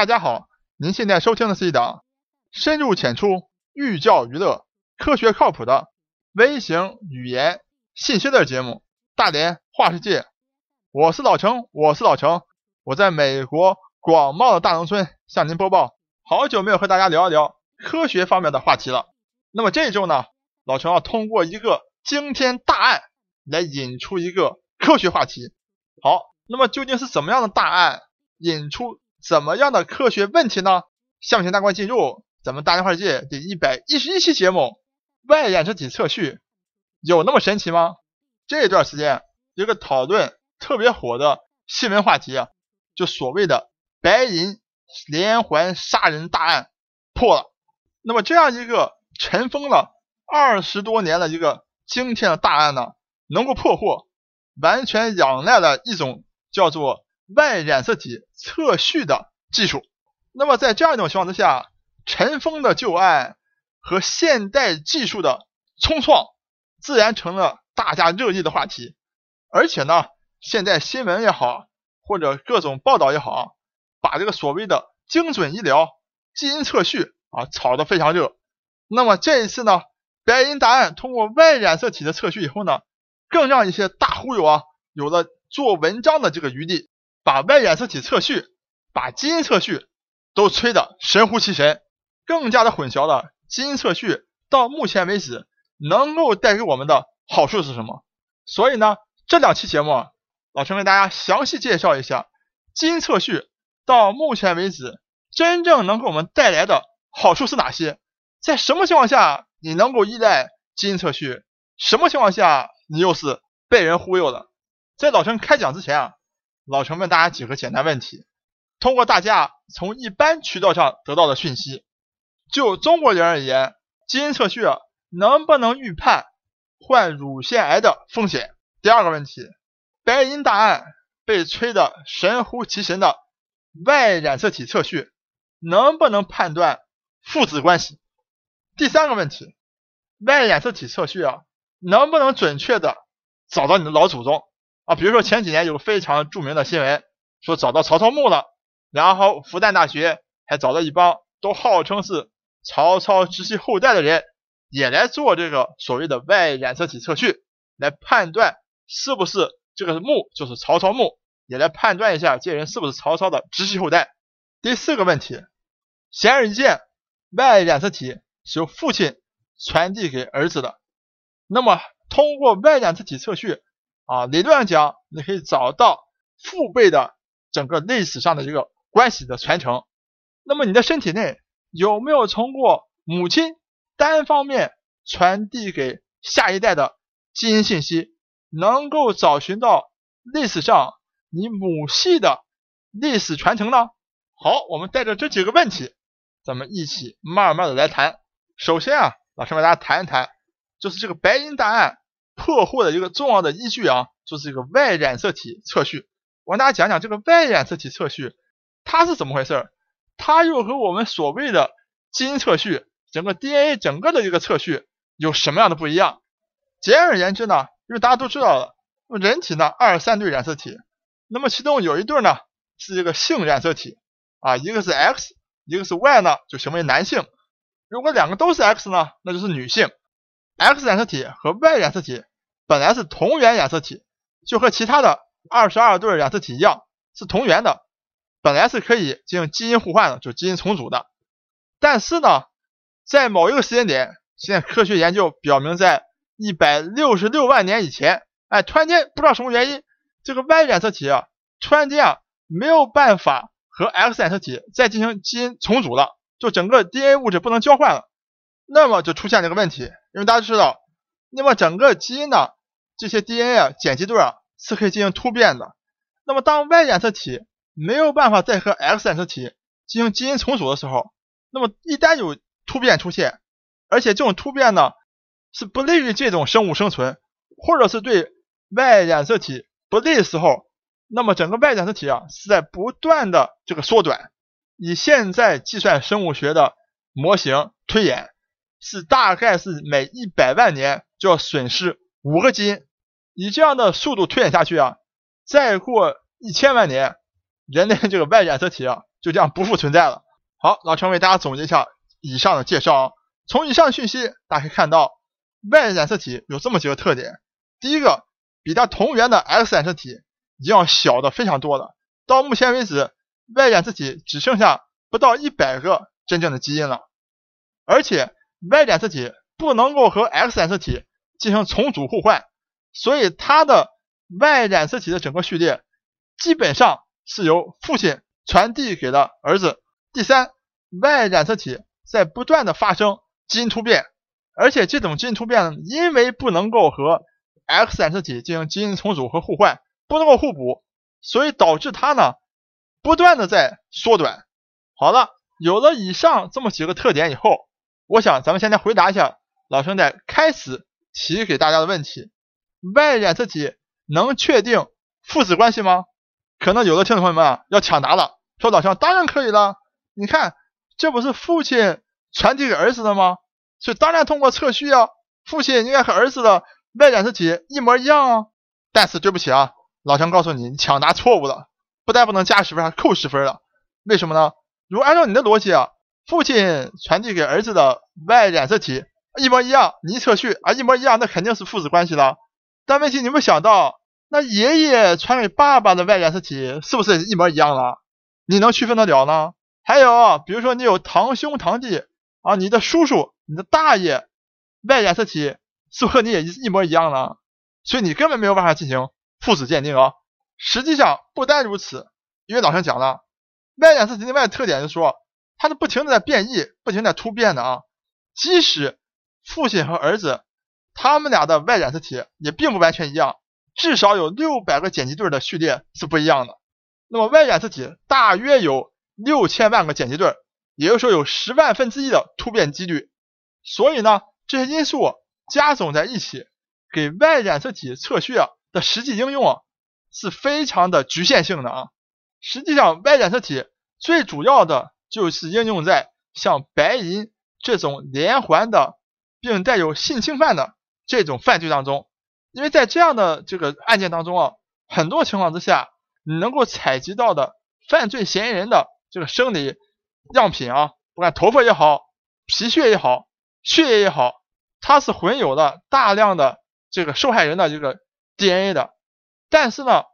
大家好，您现在收听的是一档深入浅出、寓教于乐、科学靠谱的微型语言信息类节目《大连话世界》。我是老程，我是老程，我在美国广袤的大农村向您播报。好久没有和大家聊一聊科学方面的话题了。那么这一周呢，老程要通过一个惊天大案来引出一个科学话题。好，那么究竟是什么样的大案引出怎么样的科学问题呢？下面请大家进入咱们大连话世界第一百一十一期节目：外染色体测序有那么神奇吗？这段时间一个讨论特别火的新闻话题啊，就所谓的白银连环杀人大案破了。那么这样一个尘封了二十多年的一个惊天的大案呢，能够破获，完全仰赖了一种叫做外染色体测序的技术。那么在这样一种情况之下，尘封的旧案和现代技术的冲撞，自然成了大家热议的话题。而且呢，现在新闻也好，或者各种报道也好，把这个所谓的精准医疗、基因测序啊炒得非常热。那么这一次呢，白银大案通过外染色体的测序以后呢，更让一些大忽悠啊有了做文章的这个余地，把外染色体测序、把基因测序都吹得神乎其神，更加的混淆了基因测序到目前为止能够带给我们的好处是什么。所以呢，这两期节目，老陈为大家详细介绍一下基因测序到目前为止真正能给我们带来的好处是哪些，在什么情况下你能够依赖基因测序，什么情况下你又是被人忽悠了。在老陈开讲之前啊，老陈问大家几个简单问题，通过大家从一般渠道上得到的讯息，就中国人而言，基因测序啊能不能预判患乳腺癌的风险？第二个问题，白银大案被吹得神乎其神的外染色体测序能不能判断父子关系？第三个问题，外染色体测序啊能不能准确的找到你的老祖宗啊？比如说前几年有个非常著名的新闻，说找到曹操墓了，然后复旦大学还找了一帮都号称是曹操直系后代的人，也来做这个所谓的外染色体测序，来判断。是不是这个墓就是曹操墓？也来判断一下这人是不是曹操的直系后代。第四个问题，显而易见，外染色体是由父亲传递给儿子的。那么通过外染色体测序啊，理论上讲，你可以找到父辈的整个历史上的这个关系的传承。那么你的身体内有没有通过母亲单方面传递给下一代的基因信息？能够找寻到历史上你母系的历史传承呢？好，我们带着这几个问题，咱们一起慢慢的来谈。首先啊，老师为大家谈一谈，就是这个白银档案破获的一个重要的依据啊，就是这个外染色体测序。我跟大家讲讲这个外染色体测序它是怎么回事儿，它又和我们所谓的基因测序、整个 DNA 整个的一个测序有什么样的不一样？简而言之呢？因为大家都知道了，那么人体呢二三对染色体，那么其中有一对呢是这个性染色体啊，一个是 X，一个是 Y 呢，就成为男性。如果两个都是 X 呢，那就是女性。X 染色体和 Y 染色体本来是同源染色体，就和其他的二十二对染色体一样是同源的，本来是可以进行基因互换的，就基因重组的。但是呢，在某一个时间点，现在科学研究表明在一百六十六万年以前，哎，突然间不知道什么原因，这个 Y 染色体啊，突然间啊没有办法和 X 染色体再进行基因重组了，就整个 DNA 物质不能交换了，那么就出现这个问题。因为大家知道，那么整个基因呢，这些 DNA 啊碱基对啊是可以进行突变的。那么当 Y 染色体没有办法再和 X 染色体进行基因重组的时候，那么一旦有突变出现，而且这种突变呢。是不利于这种生物生存，或者是对 Y 染色体不利的时候，那么整个 Y 染色体啊是在不断的这个缩短。以现在计算生物学的模型推演，是大概是每一百万年就要损失五个基因。以这样的速度推演下去啊，再过一千万年，人类这个 Y 染色体啊就这样不复存在了。好，老陈为大家总结一下以上的介绍啊。从以上的讯息，大家可以看到，Y 染色体有这么几个特点。第一个，比它同源的 X 染色体要小的非常多了。到目前为止，Y 染色体只剩下不到一百个真正的基因了。而且，Y 染色体不能够和 X 染色体进行重组互换，所以它的 Y 染色体的整个序列基本上是由父亲传递给了儿子。第三，Y 染色体在不断的发生基因突变，而且这种基因突变呢，因为不能够和 X 染色体进行基因重组和互换，不能够互补，所以导致它呢不断的在缩短。好了，有了以上这么几个特点以后，我想咱们现在回答一下老兄在开始提给大家的问题：Y 染色体能确定父子关系吗？可能有的听众朋友们啊要抢答了，说老乡当然可以了，你看这不是父亲传递给儿子的吗？所以当然通过测序啊，父亲应该和儿子的 Y 染色体一模一样啊。但是对不起啊，老乡告诉你，你抢答错误了，不但不能加十分，还扣十分了。为什么呢？如果按照你的逻辑啊。父亲传递给儿子的 Y 染色体一模一样，你一测序啊一模一样，那肯定是父子关系了。但问题你没有想到，那爷爷传给爸爸的 Y 染色体是不是一模一样了？你能区分得了呢？还有，比如说你有堂兄堂弟啊，你的叔叔、你的大爷 Y 染色体是不是和你也一模一样了？所以你根本没有办法进行父子鉴定啊。实际上不单如此，因为老师讲了 Y 染色体另外的特点就是说。它是不停的在变异，不停的在突变的啊。即使父亲和儿子他们俩的 Y 染色体也并不完全一样，至少有六百个碱基对的序列是不一样的。那么 Y 染色体大约有六千万个碱基对，也就是说有十万分之一的突变几率。所以呢，这些因素加总在一起，给 Y 染色体测序啊的实际应用啊是非常的局限性的啊。实际上，Y 染色体最主要的。就是应用在像白银这种连环的，并带有性侵犯的这种犯罪当中，因为在这样的这个案件当中啊，很多情况之下，你能够采集到的犯罪嫌疑人的这个生理样品啊，不管头发也好，皮屑也好，血液也好，它是混有了大量的这个受害人的这个 DNA 的。但是呢，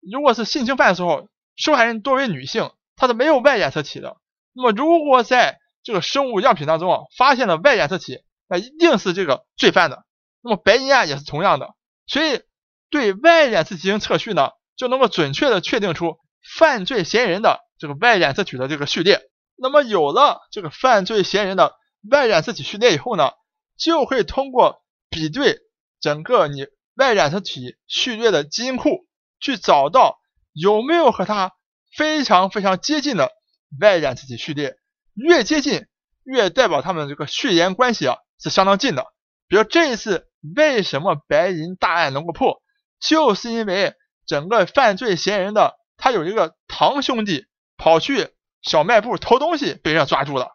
如果是性侵犯的时候，受害人多为女性，她是没有 Y 染色体的。那么，如果在这个生物样品当中啊，发现了 Y 染色体，那一定是这个罪犯的。那么白银案也是同样的，所以对 Y 染色体进行测序呢，就能够准确的确定出犯罪嫌疑人的这个 Y 染色体的这个序列。那么有了这个犯罪嫌疑人的 Y 染色体序列以后呢，就会通过比对整个你 Y 染色体序列的基因库，去找到有没有和它非常非常接近的。Y 染色体序列越接近，越代表他们这个血缘关系啊是相当近的。比如这一次为什么白银大案能够破，就是因为整个犯罪嫌疑人的他有一个堂兄弟跑去小卖部偷东西被人抓住了。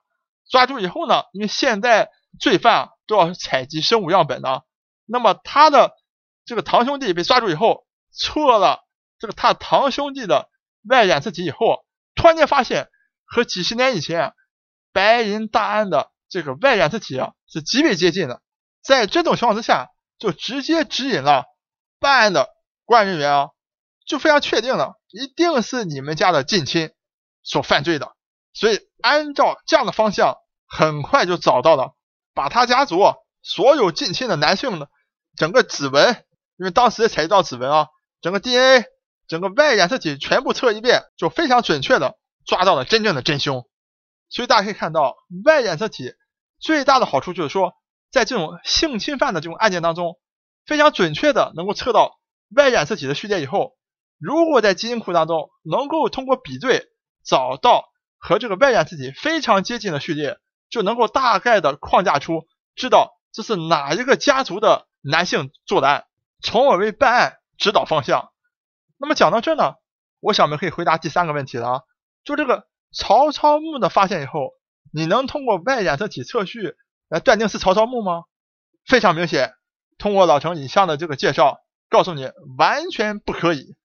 抓住以后呢，因为现在罪犯都要采集生物样本的，那么他的这个堂兄弟被抓住以后，测了这个他堂兄弟的 Y 染色体以后，突然间发现。和几十年以前白银大案的这个 Y 染色体啊是极为接近的，在这种情况之下，就直接指引了办案的公安人员啊，就非常确定了，一定是你们家的近亲所犯罪的，所以按照这样的方向，很快就找到了，把他家族所有近亲的男性的整个指纹，因为当时采集到指纹啊，整个 DNA，整个 Y 染色体全部测一遍，就非常准确的。抓到了真正的真凶，所以大家可以看到，Y 染色体最大的好处就是说，在这种性侵犯的这种案件当中，非常准确的能够测到 Y 染色体的序列以后，如果在基因库当中能够通过比对找到和这个 Y 染色体非常接近的序列，就能够大概的框架出知道这是哪一个家族的男性做的案，从而为办案指导方向。那么讲到这呢，我想我们可以回答第三个问题了啊。就这个曹操墓的发现以后，你能通过 Y 染色体测序来断定是曹操墓吗？非常明显，通过老程以上的这个介绍，告诉你完全不可以。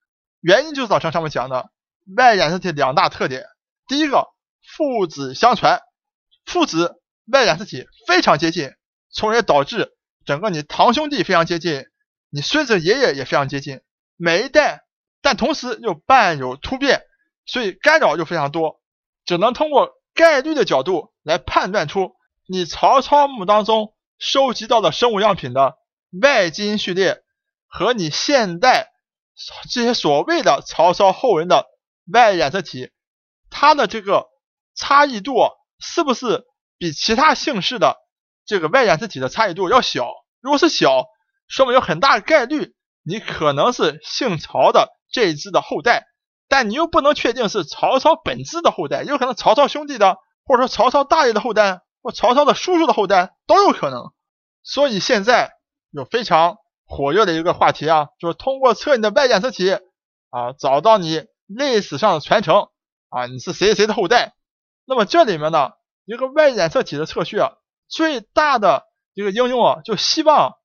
原因就是老程上面讲的外染色体两大特点：第一个，父子相传，父子外染色体非常接近，从而导致整个你堂兄弟非常接近，你孙子爷爷也非常接近，每一代，但同时又伴有突变，所以干扰又非常多，只能通过概率的角度来判断出你曹操墓当中收集到的生物样品的外基因序列和你现代这些所谓的曹操后人的 Y 染色体。它的这个差异度是不是比其他姓氏的这个 Y 染色体的差异度要小？如果是小，说明有很大的概率你可能是姓曹的这一支的后代，但你又不能确定是曹操本支的后代，有可能曹操兄弟的，或者说曹操大爷的后代，或曹操的叔叔的后代都有可能。所以现在有非常火热的一个话题啊，就是通过测你的外染色体啊，找到你历史上的传承。啊，你是谁谁的后代？那么这里面呢，一个外染色体的测序啊，最大的一个应用啊，就希望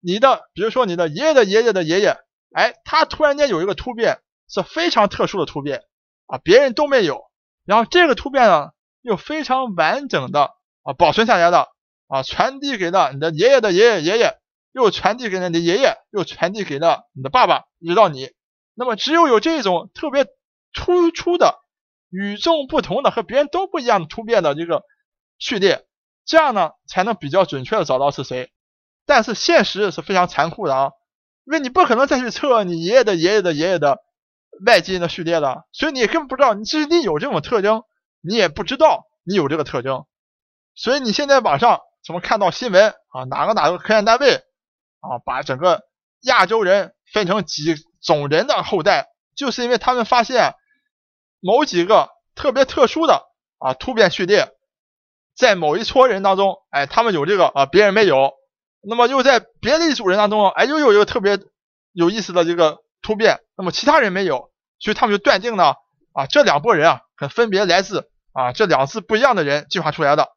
你的，比如说你的爷爷的爷爷的爷爷，哎，他突然间有一个突变，是非常特殊的突变啊，别人都没有。然后这个突变呢，又非常完整的啊保存下来的啊，传递给了你的爷爷的爷爷爷爷，又传递给了你爷爷，又传递给了你的爸爸，一直到你。那么只有有这种特别突出的。与众不同的和别人都不一样的突变的这个序列，这样呢才能比较准确的找到是谁。但是现实是非常残酷的啊，因为你不可能再去测你爷爷的爷爷的爷爷的外基因的序列了，所以你根本不知道你即使你有这种特征，你也不知道你有这个特征。所以你现在网上怎么看到新闻啊？哪个哪个科研单位啊，把整个亚洲人分成几种人的后代，就是因为他们发现。某几个特别特殊的啊突变序列，在某一撮人当中，哎，他们有这个啊，别人没有。那么又在别的一组人当中，哎，又有一个特别有意思的这个突变，那么其他人没有，所以他们就断定呢，啊，这两拨人啊，可分别来自啊这两次不一样的人进化出来的。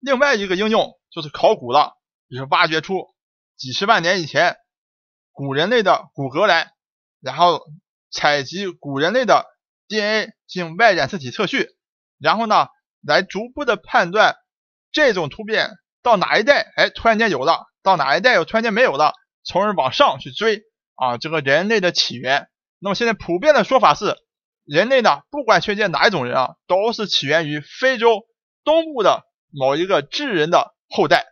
另外一个应用就是考古了，就是挖掘出几十万年以前古人类的骨骼来，然后采集古人类的。DNA 进行 Y 染色体测序，然后呢，来逐步的判断这种突变到哪一代，哎，突然间有了，到哪一代又突然间没有了，从而往上去追啊，这个人类的起源。那么现在普遍的说法是，人类呢，不管确切哪一种人啊，都是起源于非洲东部的某一个智人的后代。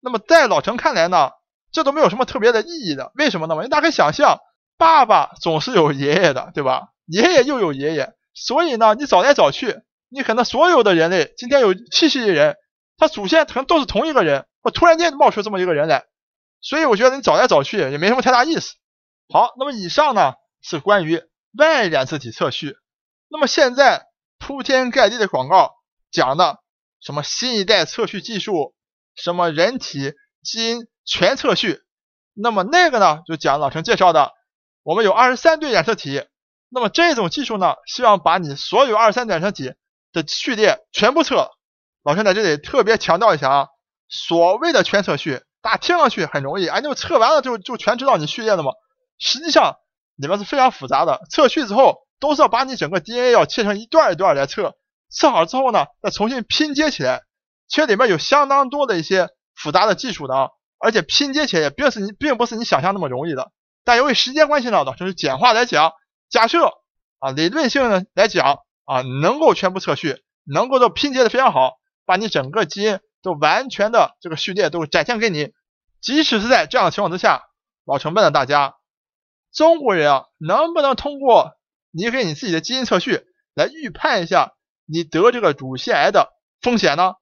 那么在老陈看来呢，这都没有什么特别的意义的，为什么呢？因为大家可以想象，爸爸总是有爷爷的，对吧？爷爷又有爷爷，所以呢，你找来找去，你可能所有的人类今天有七十亿人，他祖先可能都是同一个人，我突然间冒出这么一个人来，所以我觉得你找来找去也没什么太大意思。好，那么以上呢是关于 Y 染色体测序，那么现在铺天盖地的广告讲的什么新一代测序技术，什么人体基因全测序，那么那个呢就讲老陈介绍的，我们有二十三对染色体。那么这种技术呢，希望把你所有二三染色体的序列全部测。老陈在这里特别强调一下啊，所谓的全测序，大家听上去很容易，哎，就测完了就就全知道你序列了吗？实际上里面是非常复杂的。测序之后都是要把你整个 DNA 要切成一段一段来测，测好之后呢，再重新拼接起来。其实里面有相当多的一些复杂的技术的啊，而且拼接起来也并是你并不是你想象那么容易的。但由于时间关系呢，老陈简化来讲。假设啊，理论性的来讲啊，能够全部测序，能够都拼接的非常好，把你整个基因都完全的这个序列都展现给你。即使是在这样的情况之下，老陈问了大家，中国人啊，能不能通过你给你自己的基因测序来预判一下你得这个乳腺癌的风险呢？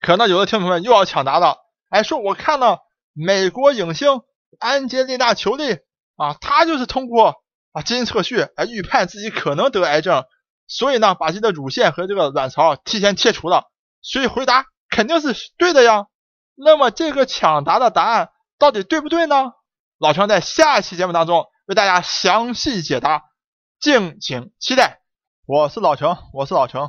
可能有的听众们又要抢答了，哎，说我看了美国影星安吉丽娜·裘丽啊，她就是通过。啊，基因测序来预判自己可能得癌症，所以呢，把自己的乳腺和这个卵巢提前切除了，所以回答肯定是对的呀。那么这个抢答的答案到底对不对呢？老陈在下期节目当中为大家详细解答，敬请期待。我是老陈，我是老陈，